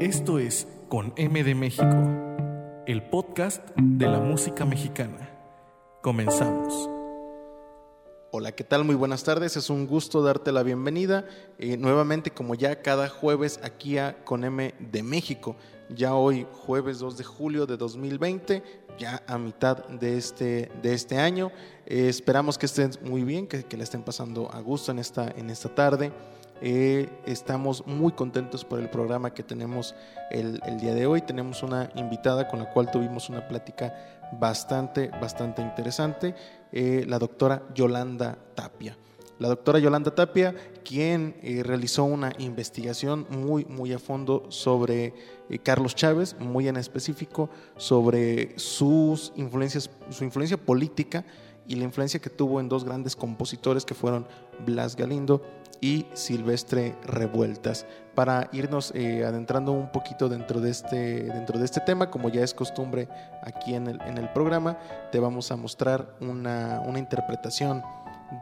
Esto es Con M de México, el podcast de la música mexicana. Comenzamos. Hola, ¿qué tal? Muy buenas tardes. Es un gusto darte la bienvenida eh, nuevamente como ya cada jueves aquí a Con M de México. Ya hoy jueves 2 de julio de 2020, ya a mitad de este, de este año. Eh, esperamos que estén muy bien, que, que la estén pasando a gusto en esta, en esta tarde. Eh, estamos muy contentos por el programa que tenemos el, día de hoy. Tenemos una invitada con la cual tuvimos una plática bastante, bastante interesante, eh, la doctora Yolanda Tapia. La doctora Yolanda Tapia, quien eh, realizó una investigación muy, muy a fondo sobre Carlos Chávez, muy en específico sobre sus influencias, su influencia política y la influencia que tuvo en dos grandes compositores que fueron Blas Galindo y Silvestre Revueltas. Para irnos eh, adentrando un poquito dentro de, este, dentro de este tema, como ya es costumbre aquí en el, en el programa, te vamos a mostrar una, una interpretación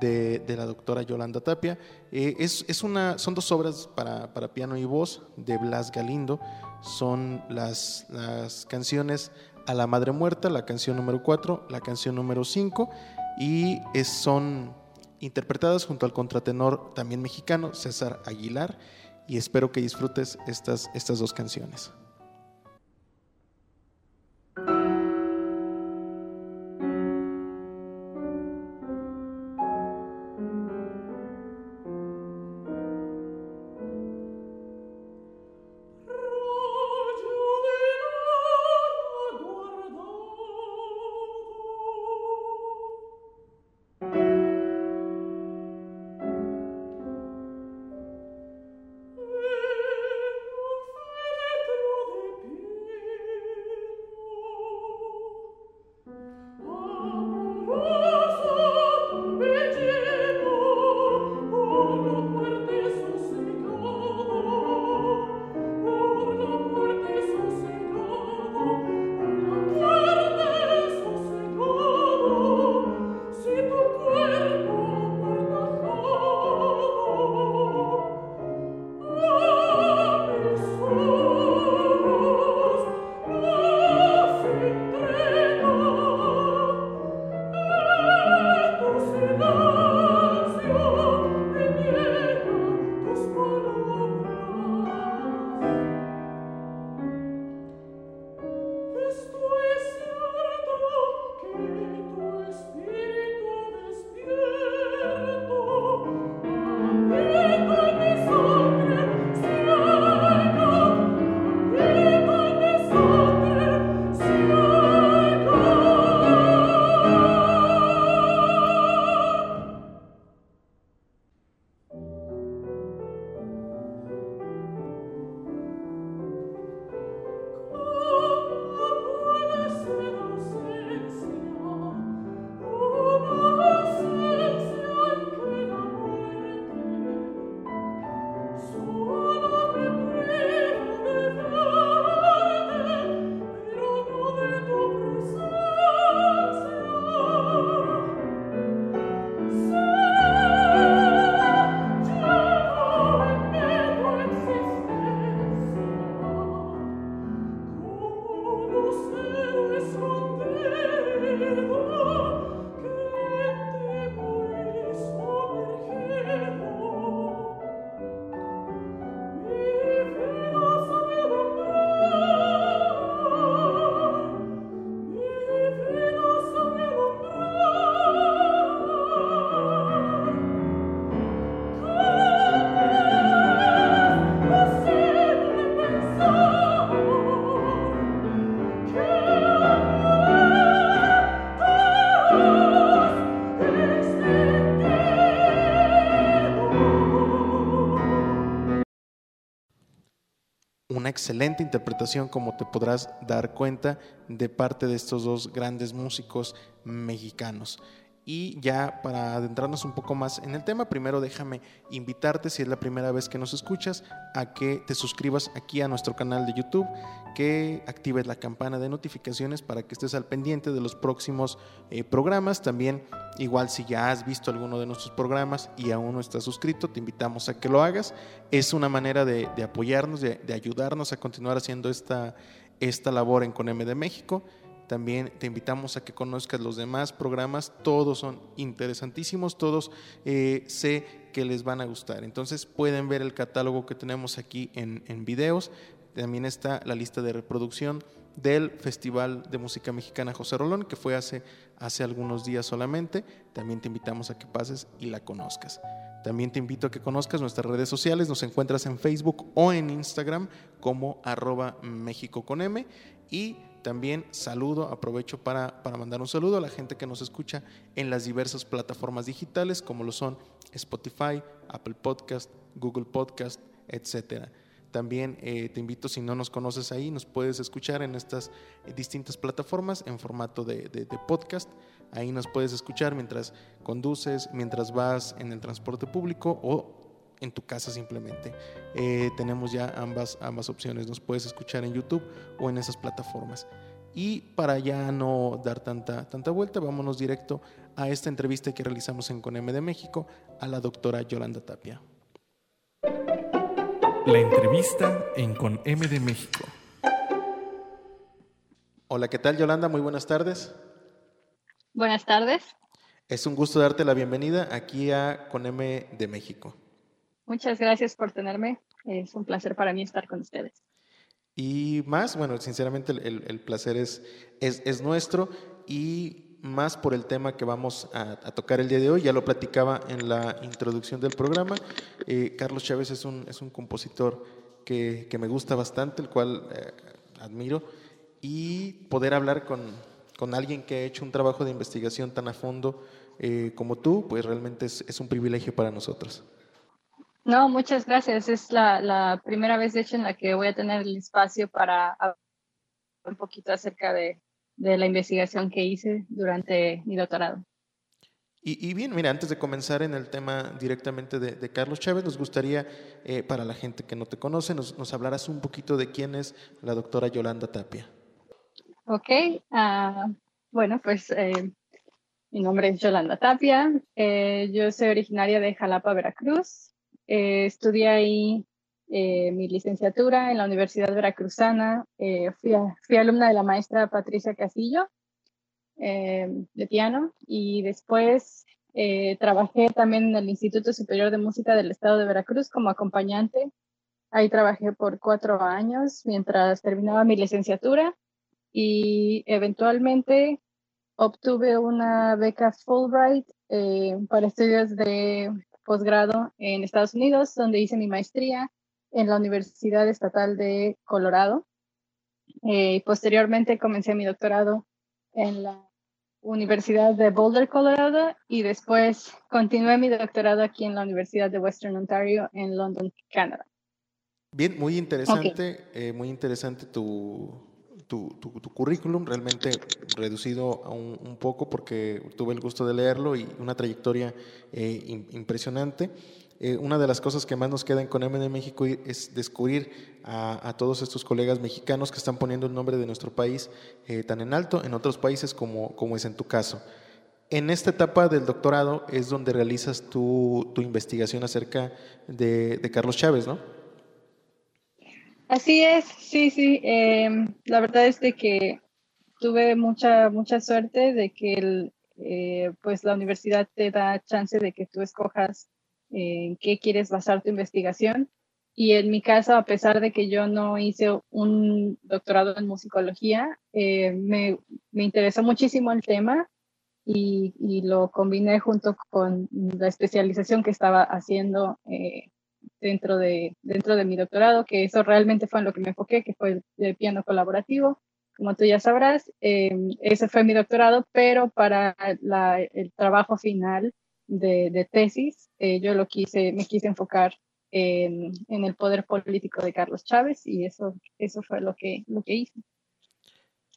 de, de, la doctora Yolanda Tapia. Eh, es, es, una, son dos obras para, para, piano y voz de Blas Galindo. Son las, las canciones A la Madre Muerta, la canción número 4, la canción número 5, y son interpretadas junto al contratenor también mexicano César Aguilar y espero que disfrutes estas, estas dos canciones. Excelente interpretación, como te podrás dar cuenta, de parte de estos dos grandes músicos mexicanos. Y ya para adentrarnos un poco más en el tema, primero déjame invitarte, si es la primera vez que nos escuchas, a que te suscribas aquí a nuestro canal de YouTube, que actives la campana de notificaciones para que estés al pendiente de los próximos eh, programas. También, igual si ya has visto alguno de nuestros programas y aún no estás suscrito, te invitamos a que lo hagas. Es una manera de, apoyarnos, de, ayudarnos a continuar haciendo esta, esta labor en CONEME de México. También te invitamos a que conozcas los demás programas, todos son interesantísimos, todos eh, sé que les van a gustar. Entonces pueden ver el catálogo que tenemos aquí en, en videos, también está la lista de reproducción del Festival de Música Mexicana José Rolón, que fue hace, hace algunos días solamente. También te invitamos a que pases y la conozcas. También te invito a que conozcas nuestras redes sociales. Nos encuentras en Facebook o en Instagram como arroba México con M. Y también saludo, aprovecho para, mandar un saludo a la gente que nos escucha en las diversas plataformas digitales como lo son Spotify, Apple Podcast, Google Podcast, etcétera. También eh, te invito, si no nos conoces ahí, nos puedes escuchar en estas distintas plataformas en formato de, de, podcast. Ahí nos puedes escuchar mientras conduces, mientras vas en el transporte público o en tu casa simplemente. Eh, tenemos ya ambas, ambas opciones. Nos puedes escuchar en YouTube o en esas plataformas. Y para ya no dar tanta, tanta vuelta, vámonos directo a esta entrevista que realizamos en CONEM de México a la doctora Yolanda Tapia. La entrevista en CONEM de México. Hola, ¿qué tal Yolanda? Muy buenas tardes. Buenas tardes. Es un gusto darte la bienvenida aquí a CONEM de México. Muchas gracias por tenerme. Es un placer para mí estar con ustedes. Y más, bueno, sinceramente el, placer es, es, nuestro y más por el tema que vamos a, tocar el día de hoy. Ya lo platicaba en la introducción del programa. Eh, Carlos Chávez es un, es un compositor que, me gusta bastante, el cual eh, admiro. Y poder hablar con, con, alguien que ha hecho un trabajo de investigación tan a fondo eh, como tú, pues realmente es, es un privilegio para nosotros. No, muchas gracias. Es la, primera vez, de hecho, en la que voy a tener el espacio para hablar un poquito acerca de, la investigación que hice durante mi doctorado. Y, bien, mira, antes de comenzar en el tema directamente de, Carlos Chávez, nos gustaría, eh, para la gente que no te conoce, nos, nos hablaras un poquito de quién es la doctora Yolanda Tapia. Ok, ah, bueno, pues eh, mi nombre es Yolanda Tapia, eh, yo soy originaria de Jalapa, Veracruz, eh, estudié ahí eh, mi licenciatura en la Universidad Veracruzana. Eh, fui, alumna de la maestra Patricia Casillo de piano y después trabajé también en el Instituto Superior de Música del Estado de Veracruz como acompañante. Ahí trabajé por cuatro años mientras terminaba mi licenciatura y eventualmente obtuve una beca Fulbright para estudios de posgrado en Estados Unidos, donde hice mi maestría en la Universidad Estatal de Colorado. Eh, posteriormente comencé mi doctorado en la Universidad de Boulder, Colorado, y después continué mi doctorado aquí en la Universidad de Western Ontario en London, Canadá. Bien, muy interesante, eh, muy interesante tu, tu, currículum, realmente reducido un, poco porque tuve el gusto de leerlo y una trayectoria eh, impresionante. Eh, una de las cosas que más nos queda en CONEM de México es descubrir a, todos estos colegas mexicanos que están poniendo el nombre de nuestro país eh, tan en alto en otros países como, como es en tu caso. En esta etapa del doctorado es donde realizas tu, tu investigación acerca de, de Carlos Chávez, ¿no? Así es, sí, sí. Em, la verdad es de que tuve mucha, mucha suerte de que eh, pues la universidad te da chance de que tú escojas en qué quieres basar tu investigación. Y en mi caso, a pesar de que yo no hice un doctorado en musicología, eh, me, me, interesó muchísimo el tema y, lo combiné junto con la especialización que estaba haciendo eh, dentro de, dentro de mi doctorado, que eso realmente fue en lo que me enfoqué, que fue el, piano colaborativo. Como tú ya sabrás, em, ese fue mi doctorado, pero para el trabajo final de, tesis, eh, yo lo quise, me quise enfocar en, en, el poder político de Carlos Chávez y eso, eso fue lo que, lo que hice.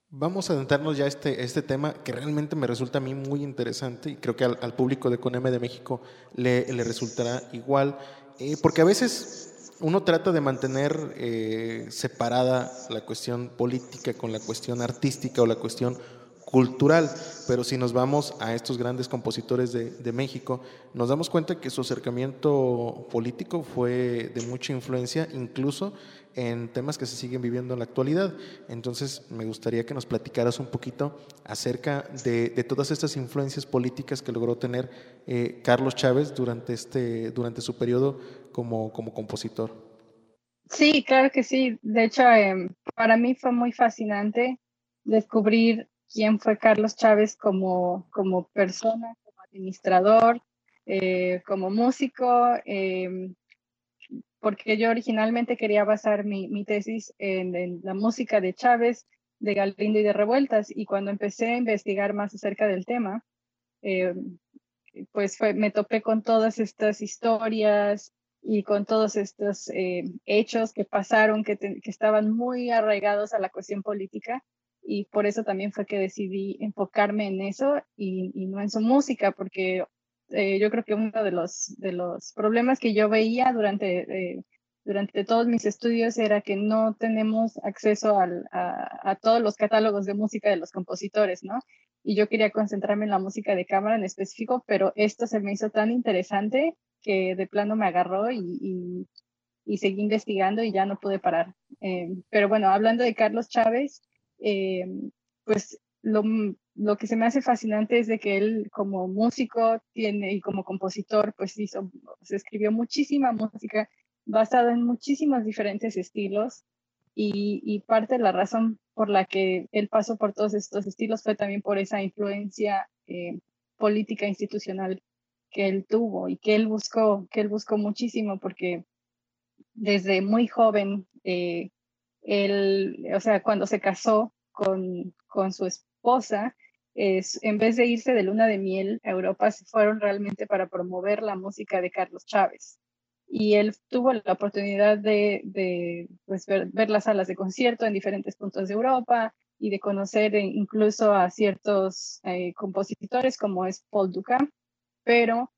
Vamos a adentrarnos ya a este, este tema que realmente me resulta a mí muy interesante y creo que al, público de CONEME de México le, le resultará igual, eh, porque a veces uno trata de mantener eh, separada la cuestión política con la cuestión artística o la cuestión cultural, pero si nos vamos a estos grandes compositores de, de, México, nos damos cuenta que su acercamiento político fue de mucha influencia, incluso en temas que se siguen viviendo en la actualidad. Entonces, me gustaría que nos platicaras un poquito acerca de, todas estas influencias políticas que logró tener eh, Carlos Chávez durante, este, durante su periodo como, como compositor. Sí, claro que sí. De hecho, em, para mí fue muy fascinante descubrir quién fue Carlos Chávez como, como persona, como administrador, eh, como músico, em, porque yo originalmente quería basar mi, tesis en, la música de Chávez, de Galindo y de Revueltas, y cuando empecé a investigar más acerca del tema, eh, pues me topé con todas estas historias y con todos estos eh, hechos que pasaron, que, estaban muy arraigados a la cuestión política, y por eso también fue que decidí enfocarme en eso y no en su música, porque eh, yo creo que uno de los, de los problemas que yo veía durante, eh, durante todos mis estudios era que no tenemos acceso al, a, a, todos los catálogos de música de los compositores, ¿no? Y yo quería concentrarme en la música de cámara en específico, pero esto se me hizo tan interesante que de plano me agarró y, y, y seguí investigando y ya no pude parar. Eh, pero bueno, hablando de Carlos Chávez, pues lo, lo que se me hace fascinante es de que él como músico tiene y como compositor pues hizo, se escribió muchísima música basada en muchísimos diferentes estilos y, y, parte de la razón por la que él pasó por todos estos estilos fue también por esa influencia eh, política institucional que él tuvo y que él buscó, que él buscó muchísimo porque desde muy joven, eh, él, o sea, cuando se casó con, con su esposa, en vez de irse de luna de miel a Europa, se fueron realmente para promover la música de Carlos Chávez. Y él tuvo la oportunidad de, pues, ver, las salas de concierto en diferentes puntos de Europa y de conocer incluso a ciertos eh, compositores como es Paul Ducamp, pero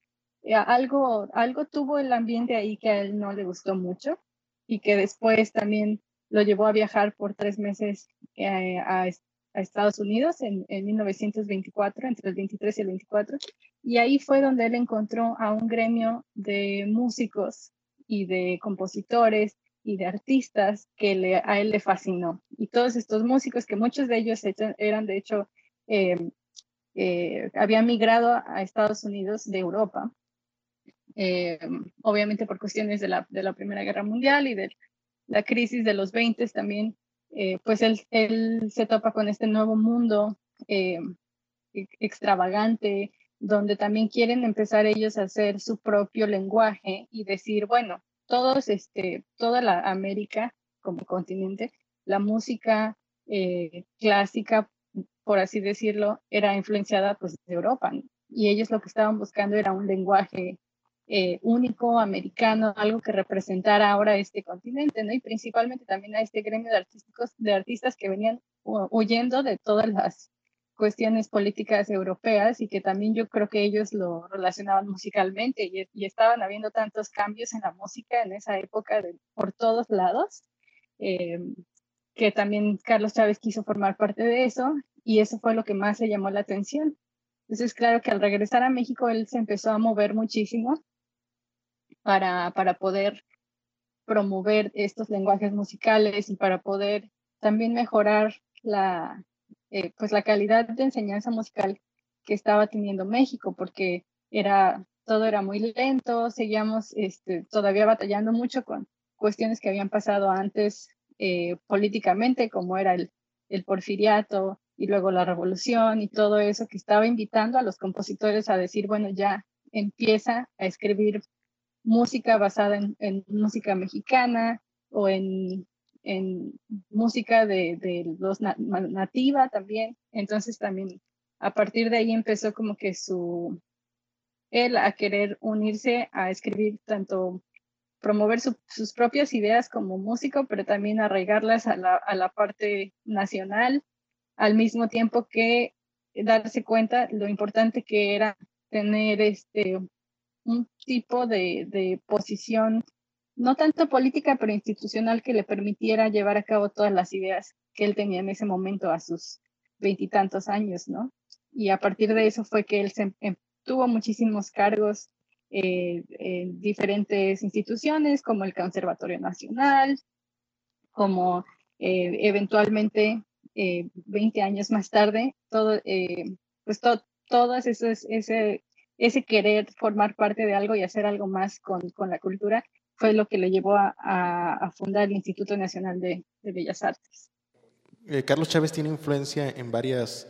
eh, algo, algo tuvo el ambiente ahí que a él no le gustó mucho y que después también lo llevó a viajar por tres meses eh, a, a Estados Unidos en, en 1924, entre el 23 y el 24, y ahí fue donde él encontró a un gremio de músicos y de compositores y de artistas que le, a él le fascinó. Y todos estos músicos, que muchos de ellos eran de hecho, eh, eh, habían migrado a Estados Unidos de Europa, eh, obviamente por cuestiones de la, de la Primera Guerra Mundial y de la crisis de los 20 también eh, pues él, se topa con este nuevo mundo eh, e-, extravagante, donde también quieren empezar ellos a hacer su propio lenguaje y decir, bueno, todos, este, toda la América como continente, la música eh, clásica, por así decirlo, era influenciada pues de Europa, y ellos lo que estaban buscando era un lenguaje eh, único, americano, algo que representara ahora este continente, ¿no? Y principalmente también a este gremio de, artísticos, de artistas que venían huyendo de todas las cuestiones políticas europeas y que también yo creo que ellos lo relacionaban musicalmente y, estaban habiendo tantos cambios en la música en esa época de, por todos lados, eh, que también Carlos Chávez quiso formar parte de eso y eso fue lo que más le llamó la atención. Entonces, claro que al regresar a México él se empezó a mover muchísimo para, para poder promover estos lenguajes musicales y para poder también mejorar la, eh, pues la calidad de enseñanza musical que estaba teniendo México, porque era, todo era muy lento, seguíamos este, todavía batallando mucho con cuestiones que habían pasado antes eh, políticamente, como era el, el porfiriato y luego la revolución y todo eso que estaba invitando a los compositores a decir, bueno, ya empieza a escribir música basada en, música mexicana o en, en música de, de, los nativa también. Entonces también a partir de ahí empezó como que su, él a querer unirse a escribir tanto promover sus propias ideas como músico, pero también arraigarlas a la, a la parte nacional al mismo tiempo que darse cuenta lo importante que era tener este un tipo de, de posición, no tanto política, pero institucional que le permitiera llevar a cabo todas las ideas que él tenía en ese momento a sus veintitantos años, ¿no? Y a partir de eso fue que él se, em, tuvo muchísimos cargos eh, en diferentes instituciones, como el Conservatorio Nacional, como eh, eventualmente, 20 eh, años más tarde, todo, pues to, todas esos, ese, ese querer formar parte de algo y hacer algo más con, con la cultura fue lo que le llevó a, a, fundar el Instituto Nacional de, de Bellas Artes. Carlos Chávez tiene influencia en varios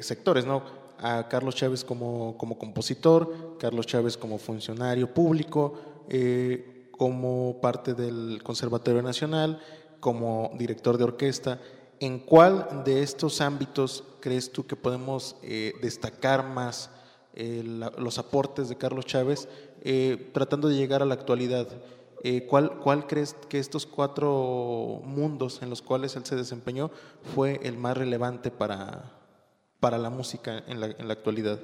sectores, ¿no? a Carlos Chávez como, como compositor, Carlos Chávez como funcionario público, eh, como parte del Conservatorio Nacional, como director de orquesta. ¿En cuál de estos ámbitos crees tú que podemos eh, destacar más eh, los aportes de Carlos Chávez tratando de llegar a la actualidad? ¿cuál, ¿Cuál crees que estos cuatro mundos en los cuales él se desempeñó fue el más relevante para, para la música en la, en la actualidad?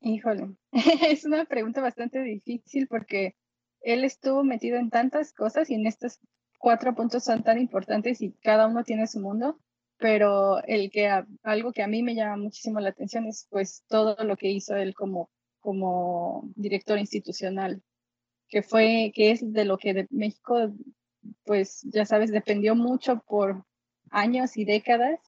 Híjole, es una pregunta bastante difícil porque él estuvo metido en tantas cosas y en estos cuatro puntos son tan importantes y cada uno tiene su mundo, pero el que algo que a mí me llama muchísimo la atención es pues todo lo que hizo él como como director institucional, que fue que es de lo que de México pues ya sabes dependió mucho por años y décadas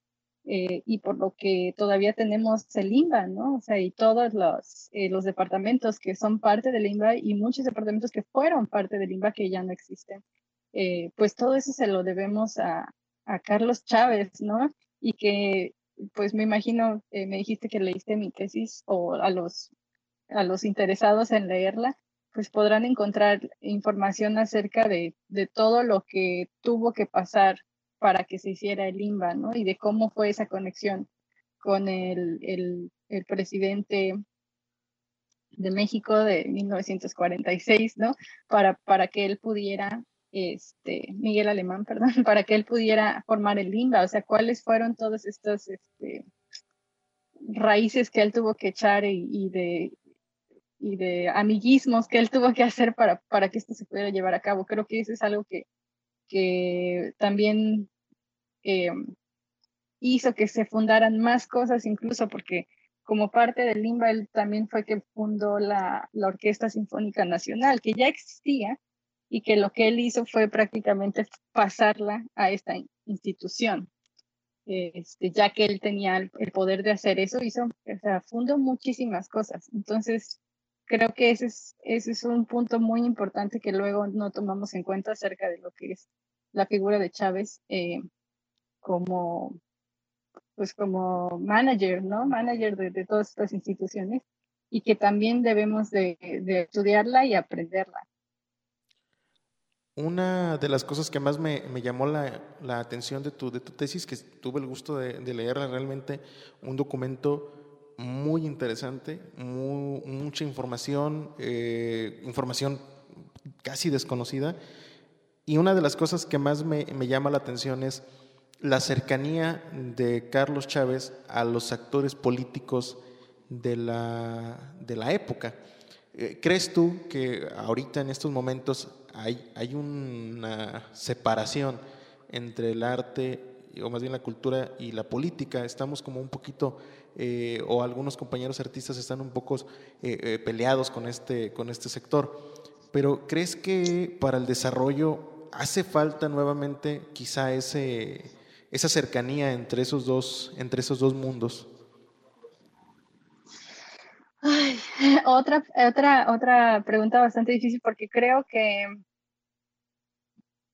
eh, y por lo que todavía tenemos el INBA, ¿no? O sea, y todos los, eh, los departamentos que son parte del INBA y muchos departamentos que fueron parte del INBA que ya no existen, eh, pues todo eso se lo debemos a, a, Carlos Chávez, ¿no? Y que, pues me imagino, me dijiste que leíste mi tesis o a los, a los interesados en leerla, pues podrán encontrar información acerca de, de todo lo que tuvo que pasar para que se hiciera el INBA, ¿no? Y de cómo fue esa conexión con el, el, el presidente de México de 1946, ¿no? Para, para que él pudiera, este, Miguel Alemán, perdón, para que él pudiera formar el INBA, o sea, cuáles fueron todos estos este, raíces que él tuvo que echar y, de y de amiguismos que él tuvo que hacer para, para que esto se pudiera llevar a cabo. Creo que eso es algo que, que también eh, hizo que se fundaran más cosas, incluso porque como parte del LIMBA, él también fue que fundó la, la Orquesta Sinfónica Nacional, que ya existía y que lo que él hizo fue prácticamente pasarla a esta institución. Este, ya que él tenía el, poder de hacer eso, hizo, o sea, fundó muchísimas cosas. Entonces, creo que ese es, ese es un punto muy importante que luego no tomamos en cuenta acerca de lo que es la figura de Chávez eh, como, pues como manager, ¿no? Manager de, todas estas instituciones y que también debemos de, estudiarla y aprenderla. Una de las cosas que más me, llamó la, atención de tu, de tu tesis, que tuve el gusto de, leerla realmente, un documento muy interesante, mucha información, eh, información casi desconocida, y una de las cosas que más me, llama la atención es la cercanía de Carlos Chávez a los actores políticos de la, de la época. Eh, ¿Crees tú que ahorita en estos momentos hay, hay una separación entre el arte, o más bien la cultura y la política? Estamos como un poquito, eh, o algunos compañeros artistas están un poco eh, peleados con este, con este sector. Pero ¿crees que para el desarrollo hace falta nuevamente quizá ese, esa cercanía entre esos dos, entre esos dos mundos. otra, otra, otra pregunta bastante difícil porque creo que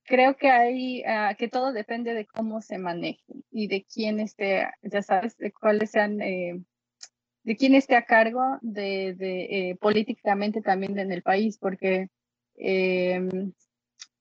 creo que hay ah, que todo depende de cómo se maneje y de quién esté, ya sabes, de cuáles sean, eh, de quién esté a cargo de, de eh, políticamente también en el país, porque eh,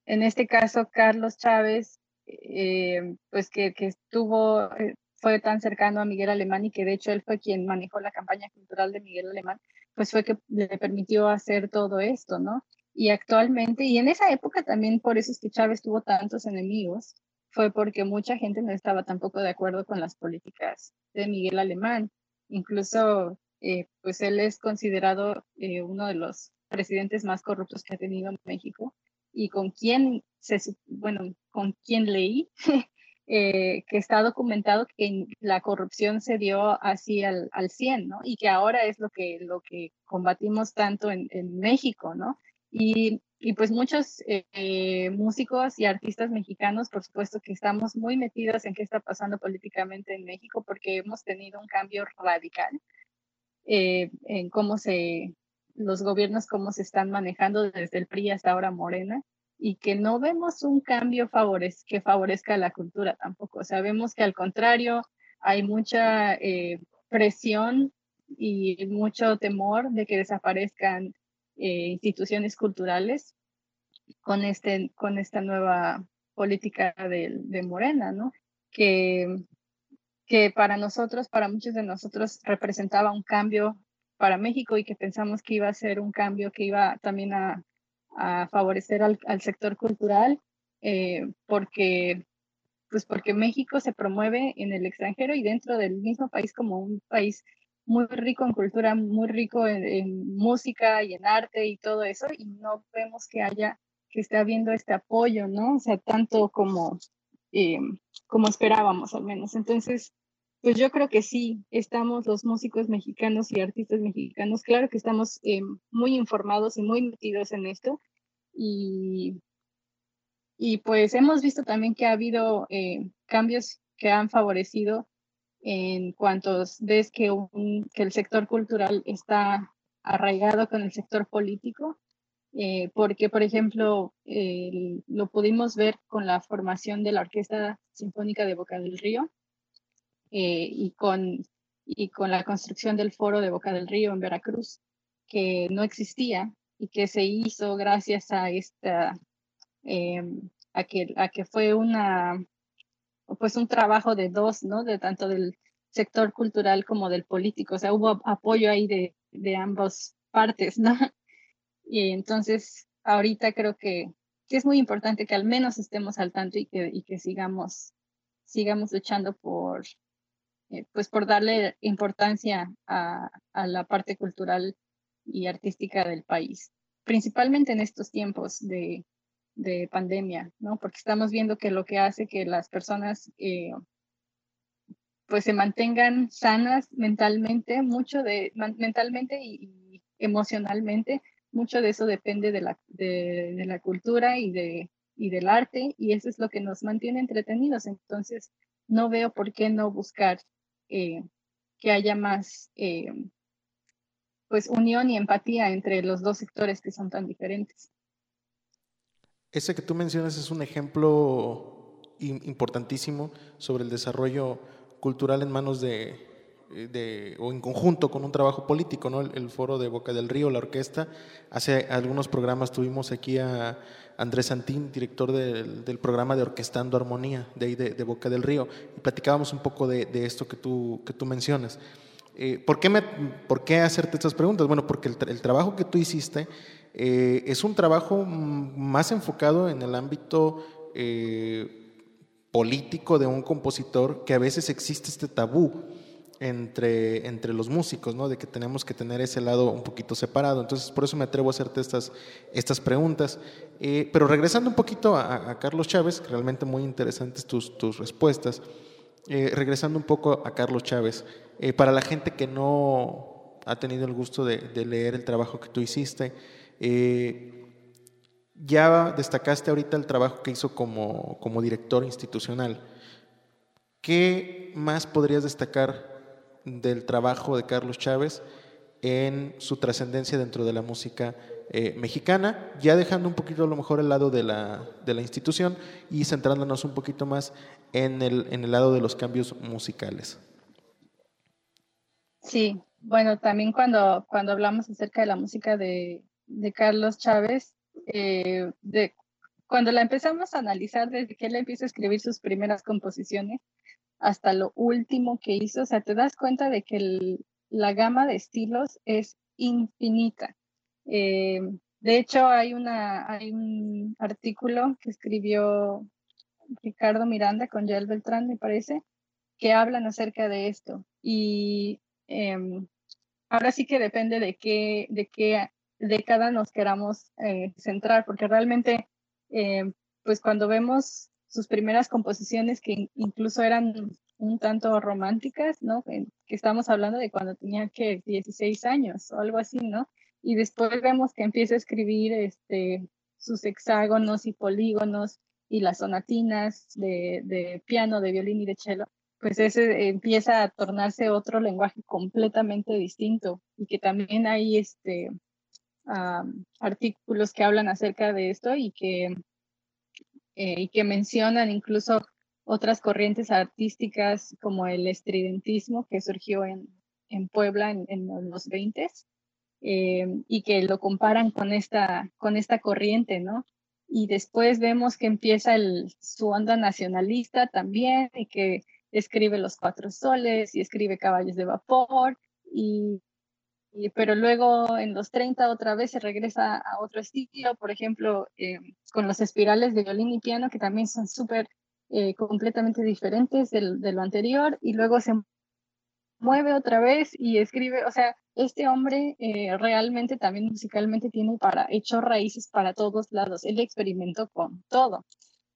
en este caso, Carlos Chávez, eh, pues que, que estuvo, fue tan cercano a Miguel Alemán y que de hecho él fue quien manejó la campaña cultural de Miguel Alemán, pues fue que le permitió hacer todo esto, ¿no? Y actualmente, y en esa época también por eso es que Chávez tuvo tantos enemigos, fue porque mucha gente no estaba tampoco de acuerdo con las políticas de Miguel Alemán. Incluso, eh, pues él es considerado eh, uno de los presidentes más corruptos que ha tenido México y con quien se, bueno, con quien leí eh, que está documentado que la corrupción se dio así al, al 100, ¿no? Y que ahora es lo que, lo que combatimos tanto en, en México, ¿no? Y, y pues muchos eh, músicos y artistas mexicanos, por supuesto que estamos muy metidos en qué está pasando políticamente en México porque hemos tenido un cambio radical eh, en cómo se, los gobiernos, cómo se están manejando desde el PRI hasta ahora Morena y que no vemos un cambio que favorezca la cultura tampoco. Sabemos que al contrario, hay mucha eh, presión y mucho temor de que desaparezcan eh, instituciones culturales con, este, con esta nueva política de, de Morena, ¿no? Que, que para nosotros, para muchos de nosotros, representaba un cambio para México y que pensamos que iba a ser un cambio que iba también a a favorecer al, sector cultural, eh, porque, pues porque México se promueve en el extranjero y dentro del mismo país como un país muy rico en cultura, muy rico en, música y en arte y todo eso, y no vemos que haya, que esté habiendo este apoyo, ¿no? O sea, tanto como, eh, como esperábamos al menos. Entonces, pues yo creo que sí, estamos los músicos mexicanos y artistas mexicanos, claro que estamos eh, muy informados y muy metidos en esto. Y, y pues hemos visto también que ha habido eh, cambios que han favorecido en cuanto ves que el sector cultural está arraigado con el sector político, eh, porque, por ejemplo, lo pudimos ver con la formación de la Orquesta Sinfónica de Boca del Río, eh, y, con, y con la construcción del foro de Boca del Río en Veracruz, que no existía y que se hizo gracias a esta, eh, a, que, a que fue una, pues un trabajo de dos, ¿no? De tanto del sector cultural como del político, o sea, hubo apoyo ahí de, de ambas partes, ¿no? Y entonces, ahorita creo que, que, es muy importante que al menos estemos al tanto y que, y que sigamos, sigamos luchando por, eh, pues por darle importancia a, la parte cultural y artística del país, principalmente en estos tiempos de, pandemia, ¿no? Porque estamos viendo que lo que hace que las personas eh, pues se mantengan sanas mentalmente, mucho de mentalmente y, emocionalmente, mucho de eso depende de la, de, la cultura y, de, y del arte, y eso es lo que nos mantiene entretenidos. Entonces, no veo por qué no buscar eh, que haya más eh, pues unión y empatía entre los dos sectores que son tan diferentes. Ese que tú mencionas es un ejemplo importantísimo sobre el desarrollo cultural en manos de, de, o en conjunto con un trabajo político, ¿no? El, foro de Boca del Río, la orquesta. Hace algunos programas tuvimos aquí a Andrés Santín, director del, programa de Orquestando Armonía, de ahí de, Boca del Río, y platicábamos un poco de, esto que tú, que tú mencionas. Eh, ¿por, qué me, ¿Por qué hacerte estas preguntas? Bueno, porque el, trabajo que tú hiciste eh, es un trabajo más enfocado en el ámbito eh, político de un compositor, que a veces existe este tabú entre, entre los músicos, ¿no? De que tenemos que tener ese lado un poquito separado. Entonces, por eso me atrevo a hacerte estas, estas preguntas. Eh, pero regresando un poquito a, Carlos Chávez, realmente muy interesantes tus, tus respuestas. Eh, regresando un poco a Carlos Chávez, eh, para la gente que no ha tenido el gusto de, de leer el trabajo que tú hiciste, ya destacaste ahorita el trabajo que hizo como, como director institucional. ¿Qué más podrías destacar del trabajo de Carlos Chávez en su trascendencia dentro de la música eh, mexicana, ya dejando un poquito a lo mejor el lado de la, de la institución y centrándonos un poquito más en el, en el lado de los cambios musicales. Sí, bueno, también cuando, cuando hablamos acerca de la música de, de Carlos Chávez, eh, de, cuando la empezamos a analizar desde que él empieza a escribir sus primeras composiciones, hasta lo último que hizo, o sea, te das cuenta de que la gama de estilos es infinita. Eh, de hecho, hay, una, hay un artículo que escribió Ricardo Miranda con Yael Beltrán, me parece, que hablan acerca de esto. Y em, ahora sí que depende de qué, de qué década nos queramos eh, centrar, porque realmente, em, pues cuando vemos sus primeras composiciones que incluso eran un tanto románticas, ¿no? Que estamos hablando de cuando tenía que 16 años o algo así, ¿no? Y después vemos que empieza a escribir este, sus hexágonos y polígonos y las sonatinas de, piano, de violín y de cello, pues ese empieza a tornarse otro lenguaje completamente distinto y que también hay este, artículos que hablan acerca de esto y que, eh, y que mencionan incluso otras corrientes artísticas como el estridentismo que surgió en, en Puebla en, los 20 eh, y que lo comparan con esta, con esta corriente, ¿no? Y después vemos que empieza el, su onda nacionalista también y que escribe Los Cuatro Soles y escribe Caballos de Vapor y, pero luego en los 30 otra vez se regresa a otro estilo, por ejemplo, eh, con los espirales de violín y piano que también son súper eh, completamente diferentes del, de lo anterior y luego se mueve otra vez y escribe, o sea, este hombre eh, realmente también musicalmente tiene para, hecho raíces para todos lados, él experimentó con todo.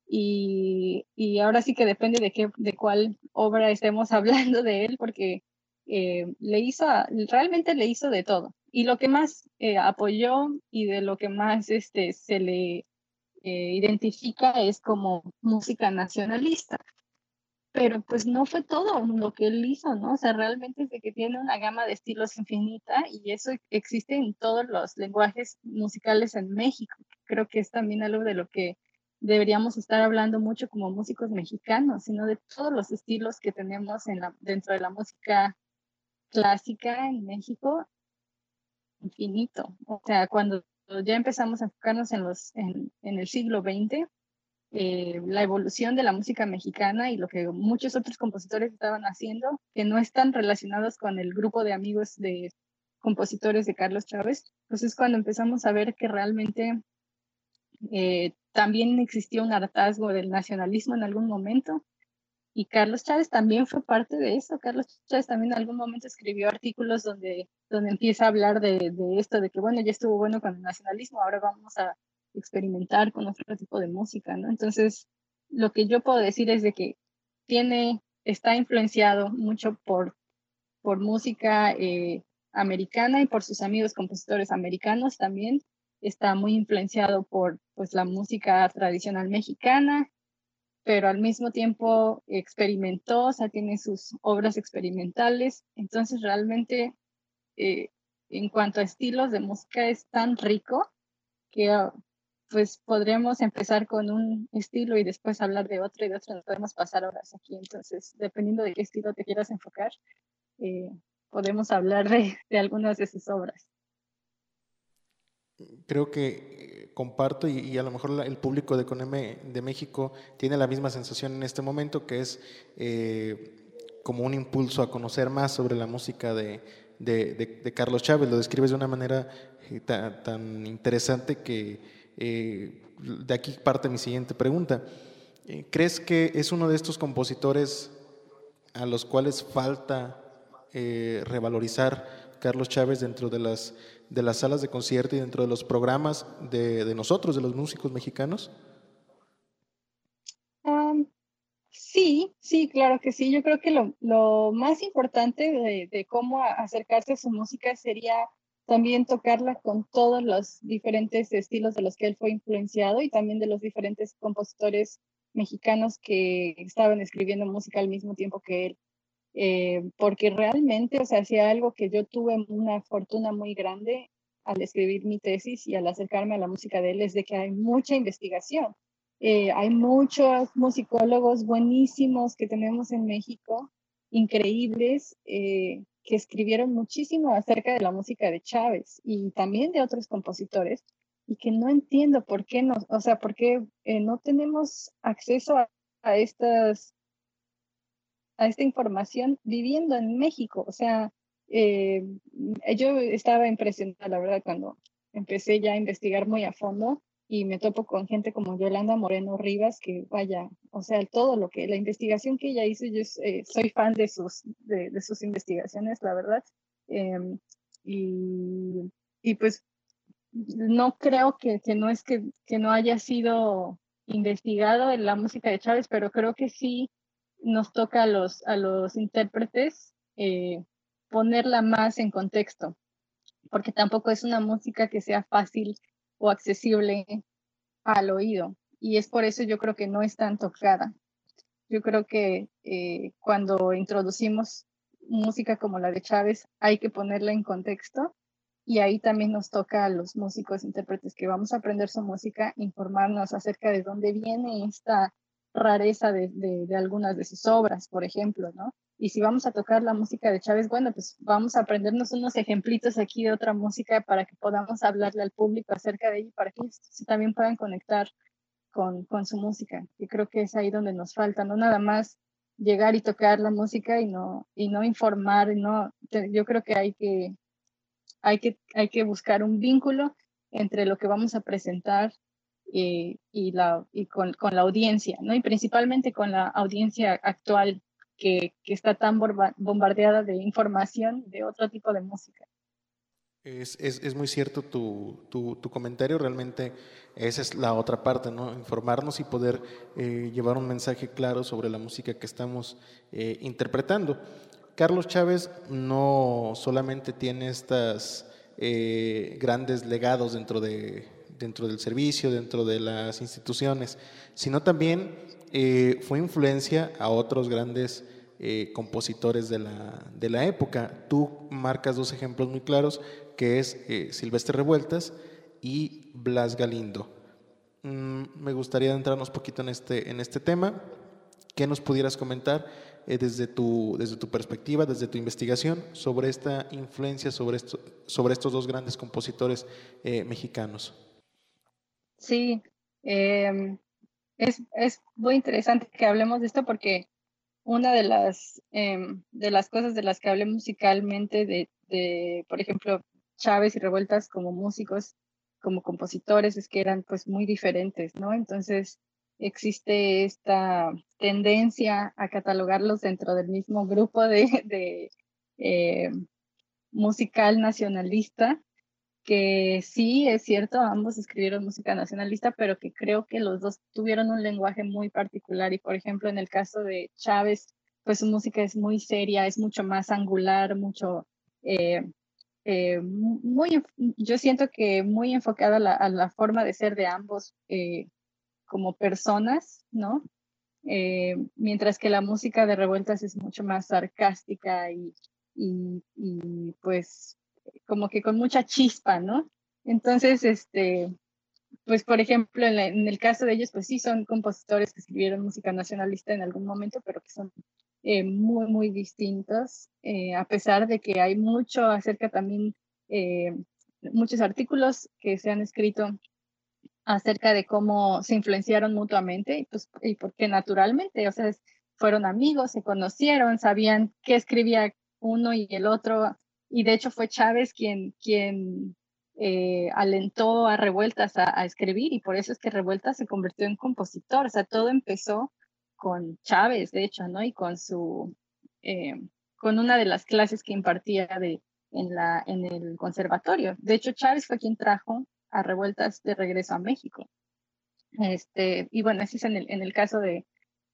Y, y ahora sí que depende de, qué, de cuál obra estemos hablando de él, porque eh, le hizo, realmente le hizo de todo. Y lo que más apoyó y de lo que más este, se le eh, identifica es como música nacionalista. Pero pues no fue todo lo que él hizo, ¿no? O sea, realmente es de que tiene una gama de estilos infinita y eso existe en todos los lenguajes musicales en México. Creo que es también algo de lo que deberíamos estar hablando mucho como músicos mexicanos, sino de todos los estilos que tenemos en la, dentro de la música clásica en México, infinito. O sea, cuando ya empezamos a enfocarnos en, los, en, en el siglo XX, eh, la evolución de la música mexicana y lo que muchos otros compositores estaban haciendo, que no están relacionados con el grupo de amigos de compositores de Carlos Chávez, pues es cuando empezamos a ver que realmente eh, también existió un hartazgo del nacionalismo en algún momento y Carlos Chávez también fue parte de eso. Carlos Chávez también en algún momento escribió artículos donde, donde empieza a hablar de, de esto, de que bueno, ya estuvo bueno con el nacionalismo, ahora vamos a experimentar con otro tipo de música, ¿no? Entonces, lo que yo puedo decir es de que tiene, está influenciado mucho por, por música eh, americana y por sus amigos compositores americanos también. Está muy influenciado por pues, la música tradicional mexicana pero al mismo tiempo experimentó, o sea, tiene sus obras experimentales. Entonces, realmente, eh, en cuanto a estilos de música, es tan rico que ah, pues podríamos empezar con un estilo y después hablar de otro y de otro, podemos pasar horas aquí. Entonces, dependiendo de qué estilo te quieras enfocar, eh, podemos hablar de algunas de sus obras creo que eh, comparto y, a lo mejor el público de Coneme de México tiene la misma sensación en este momento, que es eh, como un impulso a conocer más sobre la música de, de, Carlos Chávez. Lo describes de una manera eh, tan, interesante que de aquí parte mi siguiente pregunta. ¿Crees que es uno de estos compositores a los cuales falta revalorizar Carlos Chávez dentro de las, de las salas de concierto y dentro de los programas de, nosotros, de los músicos mexicanos? sí, sí, claro que sí. Yo creo que lo, lo más importante de, de, cómo acercarse a su música sería también tocarla con todos los diferentes estilos de los que él fue influenciado y también de los diferentes compositores mexicanos que estaban escribiendo música al mismo tiempo que él. Eh, porque realmente, o sea, hacía algo que yo tuve una fortuna muy grande al escribir mi tesis y al acercarme a la música de él, es de que hay mucha investigación. Eh, hay muchos musicólogos buenísimos que tenemos en México, increíbles, eh, que escribieron muchísimo acerca de la música de Chávez y también de otros compositores, y que no entiendo por qué no, o sea, por qué no tenemos acceso a, a estas a esta información viviendo en México. O sea, eh, yo estaba impresionada, la verdad, cuando empecé ya a investigar muy a fondo y me topo con gente como Yolanda Moreno Rivas, que vaya, o sea, todo lo que, la investigación que ella hizo, yo eh, soy fan de sus, de, sus investigaciones, la verdad. Em, y, y, pues no creo que, que no es que, que no haya sido investigado en la música de Chávez, pero creo que sí nos toca a los, a los intérpretes eh, ponerla más en contexto, porque tampoco es una música que sea fácil o accesible al oído. Y es por eso yo creo que no es tan tocada. Yo creo que eh, cuando introducimos música como la de Chávez, hay que ponerla en contexto y ahí también nos toca a los músicos, intérpretes que vamos a aprender su música, informarnos acerca de dónde viene esta rareza de, de, algunas de sus obras, por ejemplo, ¿no? Y si vamos a tocar la música de Chávez, bueno, pues vamos a aprendernos unos ejemplitos aquí de otra música para que podamos hablarle al público acerca de ella, para que ellos también puedan conectar con, con su música. Y creo que es ahí donde nos falta, no nada más llegar y tocar la música y no, y no informar, no, yo creo que hay que, hay que, hay que buscar un vínculo entre lo que vamos a presentar y, y, la, y con, con, la audiencia, ¿no? Y principalmente con la audiencia actual que, que está tan bombardeada de información de otro tipo de música. Es, es, es muy cierto tu, tu, tu, comentario, realmente esa es la otra parte, ¿no? informarnos y poder eh, llevar un mensaje claro sobre la música que estamos eh, interpretando. Carlos Chávez no solamente tiene estas eh, grandes legados dentro, de, dentro del servicio, dentro de las instituciones, sino también eh, fue influencia a otros grandes eh, compositores de la, de la, época. Tú marcas dos ejemplos muy claros, que es eh, Silvestre Revueltas y Blas Galindo. Mm, me gustaría entrarnos un poquito en este, en este tema. ¿Qué nos pudieras comentar desde, tu, desde tu perspectiva, desde tu investigación, sobre esta influencia sobre, esto, sobre estos dos grandes compositores mexicanos? Sí, eh, es, es muy interesante que hablemos de esto porque una de las, em, de las cosas de las que hablé musicalmente de, de, por ejemplo, Chávez y Revueltas como músicos, como compositores, es que eran pues muy diferentes, ¿no? Entonces existe esta tendencia a catalogarlos dentro del mismo grupo de, de eh, musical nacionalista que sí, es cierto, ambos escribieron música nacionalista, pero que creo que los dos tuvieron un lenguaje muy particular y, por ejemplo, en el caso de Chávez, pues su música es muy seria, es mucho más angular, mucho, eh, eh, muy, yo siento que muy enfocada a la, forma de ser de ambos eh, como personas, ¿no? mientras que la música de Revueltas es mucho más sarcástica y, y, y pues como que con mucha chispa, ¿no? Entonces, este, pues por ejemplo, en, el caso de ellos, pues sí son compositores que escribieron música nacionalista en algún momento, pero que son eh, muy, muy distintos, eh, a pesar de que hay mucho acerca también, eh, muchos artículos que se han escrito acerca de cómo se influenciaron mutuamente y pues y porque naturalmente, o sea, fueron amigos, se conocieron, sabían qué escribía uno y el otro y de hecho fue Chávez quien, quien eh, alentó a Revueltas a, escribir y por eso es que Revueltas se convirtió en compositor, o sea, todo empezó con Chávez, de hecho, ¿no? Y con su, eh, con una de las clases que impartía de, en, la, en el conservatorio. De hecho, Chávez fue quien trajo a Revueltas de regreso a México. Este, y bueno, ese es en el, en el caso de,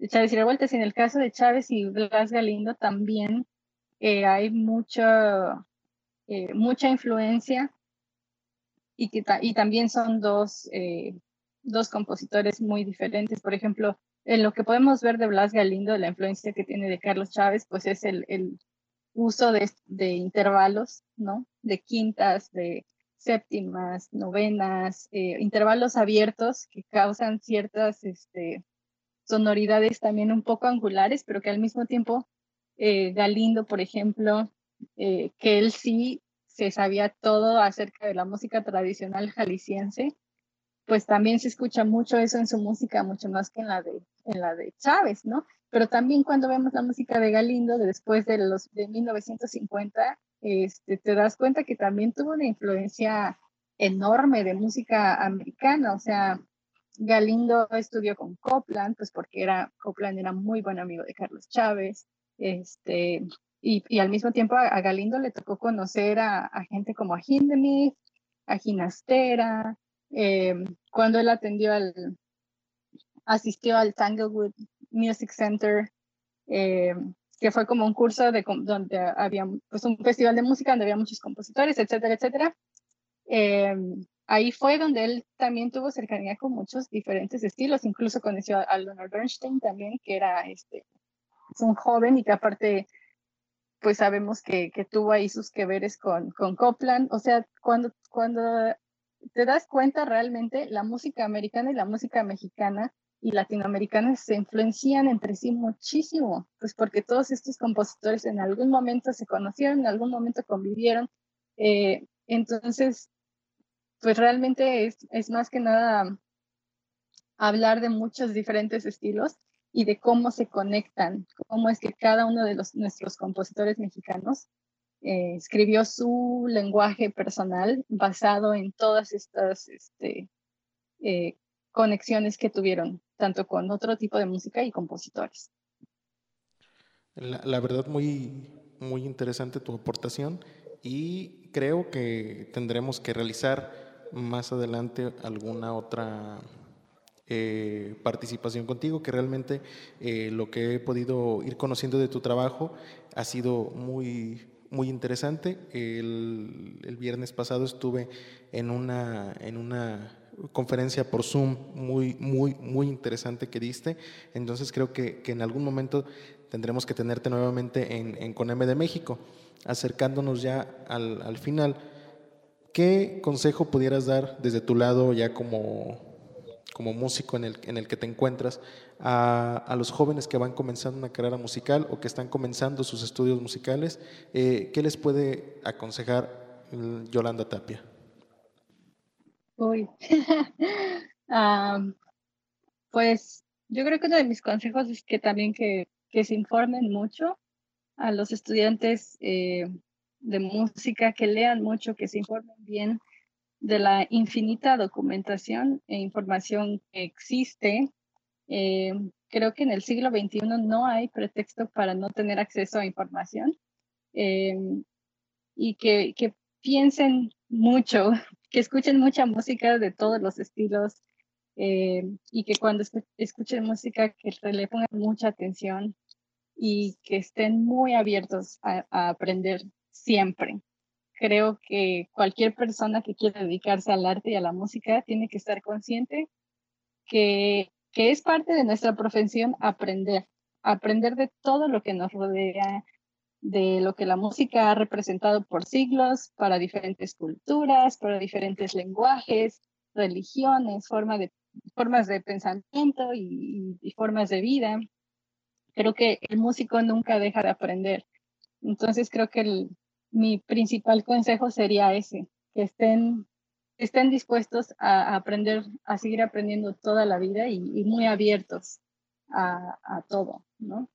Chávez y Revueltas. En el caso de Chávez y Blas Galindo también eh, hay mucha, eh, mucha influencia y, que y también son dos, eh, dos compositores muy diferentes. Por ejemplo, en lo que podemos ver de Blas Galindo, la influencia que tiene de Carlos Chávez, pues es el, el uso de, de, intervalos, ¿no? De quintas, de séptimas, novenas, intervalos abiertos que causan ciertas este, sonoridades también un poco angulares, pero que al mismo tiempo eh, Galindo, por ejemplo, eh, que él sí se sabía todo acerca de la música tradicional jalisciense, pues también se escucha mucho eso en su música, mucho más que en la de, en la de Chávez, ¿no? Pero también cuando vemos la música de Galindo de después de los de 1950, este, te das cuenta que también tuvo una influencia enorme de música americana, o sea, Galindo estudió con Copland, pues porque era, Copland era muy buen amigo de Carlos Chávez, este, y, al mismo tiempo a, Galindo le tocó conocer a, gente como a Hindemith, a Ginastera, eh, cuando él atendió al, asistió al Tanglewood Music Center, eh, que fue como un curso de, donde había pues, un festival de música donde había muchos compositores, etcétera, etcétera. Eh, ahí fue donde él también tuvo cercanía con muchos diferentes estilos, incluso conoció a Leonard Bernstein también, que era este, un joven y que aparte, pues sabemos que, que tuvo ahí sus que veres con, con Copland. O sea, cuando, cuando te das cuenta realmente, la música americana y la música mexicana y latinoamericana se influencian entre sí muchísimo, pues porque todos estos compositores en algún momento se conocieron, en algún momento convivieron. Eh, entonces, pues realmente es, es más que nada hablar de muchos diferentes estilos y de cómo se conectan, cómo es que cada uno de los, nuestros compositores mexicanos eh, escribió su lenguaje personal basado en todas estas este, eh, conexiones que tuvieron, tanto con otro tipo de música y compositores. La, la verdad, muy, muy interesante tu aportación y creo que tendremos que realizar más adelante alguna otra eh, participación contigo, que realmente eh, lo que he podido ir conociendo de tu trabajo ha sido muy, muy interesante. El, el, viernes pasado estuve en una, en una conferencia por Zoom muy, muy, muy interesante que diste. Entonces creo que, que en algún momento tendremos que tenerte nuevamente en, en CONEME de México. Acercándonos ya al, al final, ¿Qué consejo pudieras dar desde tu lado ya como, como músico en el, en el que te encuentras a, los jóvenes que van comenzando una carrera musical o que están comenzando sus estudios musicales? Eh, ¿Qué les puede aconsejar mm, Yolanda Tapia? Uy. pues yo creo que uno de mis consejos es que también que, que se informen mucho a los estudiantes eh, de música, que lean mucho, que se informen bien de la infinita documentación e información que existe. Eh, creo que en el siglo XXI no hay pretexto para no tener acceso a información eh, y que, que, piensen mucho, que escuchen mucha música de todos los estilos eh, y que cuando escuchen música que le pongan mucha atención y que estén muy abiertos a, a aprender siempre. Creo que cualquier persona que quiera dedicarse al arte y a la música tiene que estar consciente que, que es parte de nuestra profesión aprender, aprender de todo lo que nos rodea, de lo que la música ha representado por siglos para diferentes culturas, para diferentes lenguajes, religiones, forma formas de pensamiento y, y, formas de vida. Creo que el músico nunca deja de aprender. Entonces creo que el, mi principal consejo sería ese, que estén, estén dispuestos a, aprender, a seguir aprendiendo toda la vida y, muy abiertos a, todo, ¿no?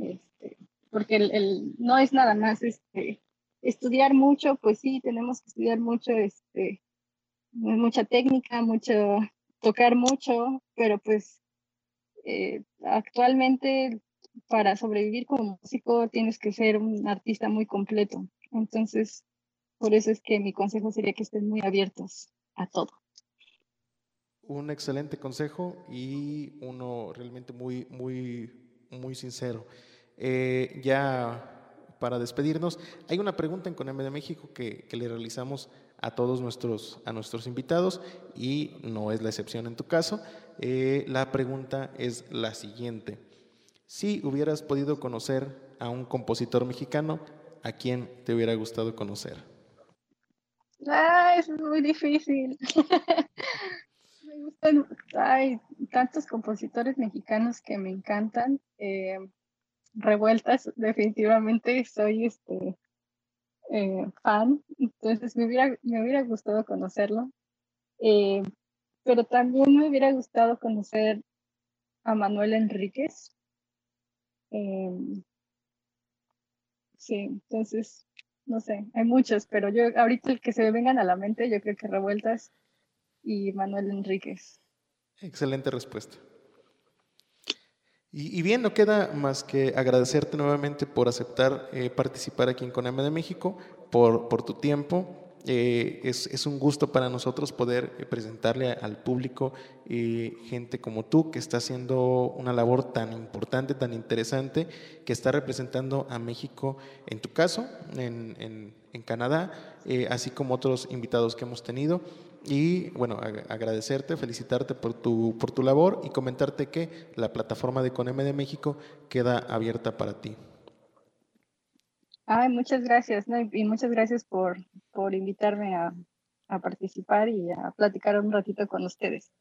Este, porque el, no es nada más este, estudiar mucho, pues sí, tenemos que estudiar mucho, este, mucha técnica, mucho, tocar mucho, pero pues eh, actualmente para sobrevivir como músico tienes que ser un artista muy completo. Entonces, por eso es que mi consejo sería que estén muy abiertos a todo. Un excelente consejo y uno realmente muy, muy, muy sincero. Eh, ya para despedirnos, hay una pregunta en Coneme de México que, que, le realizamos a todos nuestros, a nuestros invitados y no es la excepción en tu caso. Eh, la pregunta es la siguiente. Si hubieras podido conocer a un compositor mexicano, ¿a quién te hubiera gustado conocer? Ah, es muy difícil. me gustan, hay tantos compositores mexicanos que me encantan. Eh, revueltas, definitivamente soy este eh, fan, entonces me hubiera, me hubiera gustado conocerlo. Eh, pero también me hubiera gustado conocer a Manuel Enríquez. Sí, entonces no sé, hay muchos, pero yo ahorita el que se me vengan a la mente, yo creo que Revueltas y Manuel Enríquez. Excelente respuesta. Y, bien, no queda más que agradecerte nuevamente por aceptar eh, participar aquí en Coneme de México, por, por tu tiempo, eh, es, un gusto para nosotros poder eh, presentarle al público eh, gente como tú que está haciendo una labor tan importante, tan interesante, que está representando a México, en tu caso, en, Canadá, así como otros invitados que hemos tenido. Y bueno, agradecerte, felicitarte por tu, por tu labor y comentarte que la plataforma de CONEME de México queda abierta para ti. Ay, muchas gracias, y muchas gracias por, por invitarme a, a participar y a platicar un ratito con ustedes.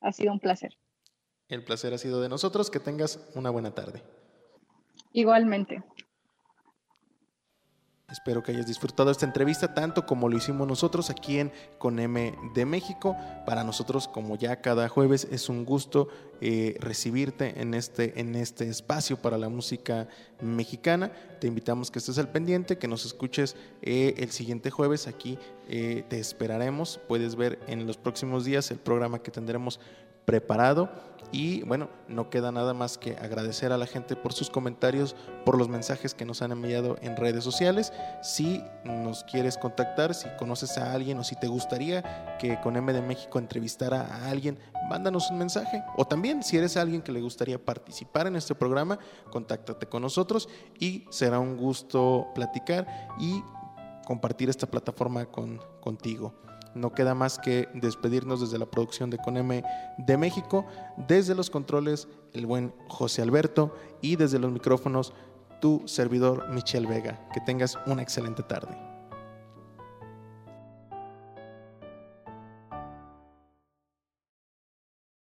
Ha sido un placer. El placer ha sido de nosotros. Que tengas una buena tarde. Igualmente. Espero que hayas disfrutado esta entrevista tanto como lo hicimos nosotros aquí en Con M de México. Para nosotros, como ya cada jueves, es un gusto eh, recibirte en este, en este espacio para la música mexicana. Te invitamos que estés al pendiente, que nos escuches eh, el siguiente jueves. Aquí eh, te esperaremos. Puedes ver en los próximos días el programa que tendremos preparado. Y bueno, no queda nada más que agradecer a la gente por sus comentarios, por los mensajes que nos han enviado en redes sociales. Si nos quieres contactar, si conoces a alguien o si te gustaría que con M de México entrevistara a alguien, mándanos un mensaje. O también si eres alguien que le gustaría participar en este programa, contáctate con nosotros y será un gusto platicar y compartir esta plataforma con, contigo no queda más que despedirnos desde la producción de Coneme de México, desde los controles el buen José Alberto y desde los micrófonos tu servidor Michelle Vega. Que tengas una excelente tarde.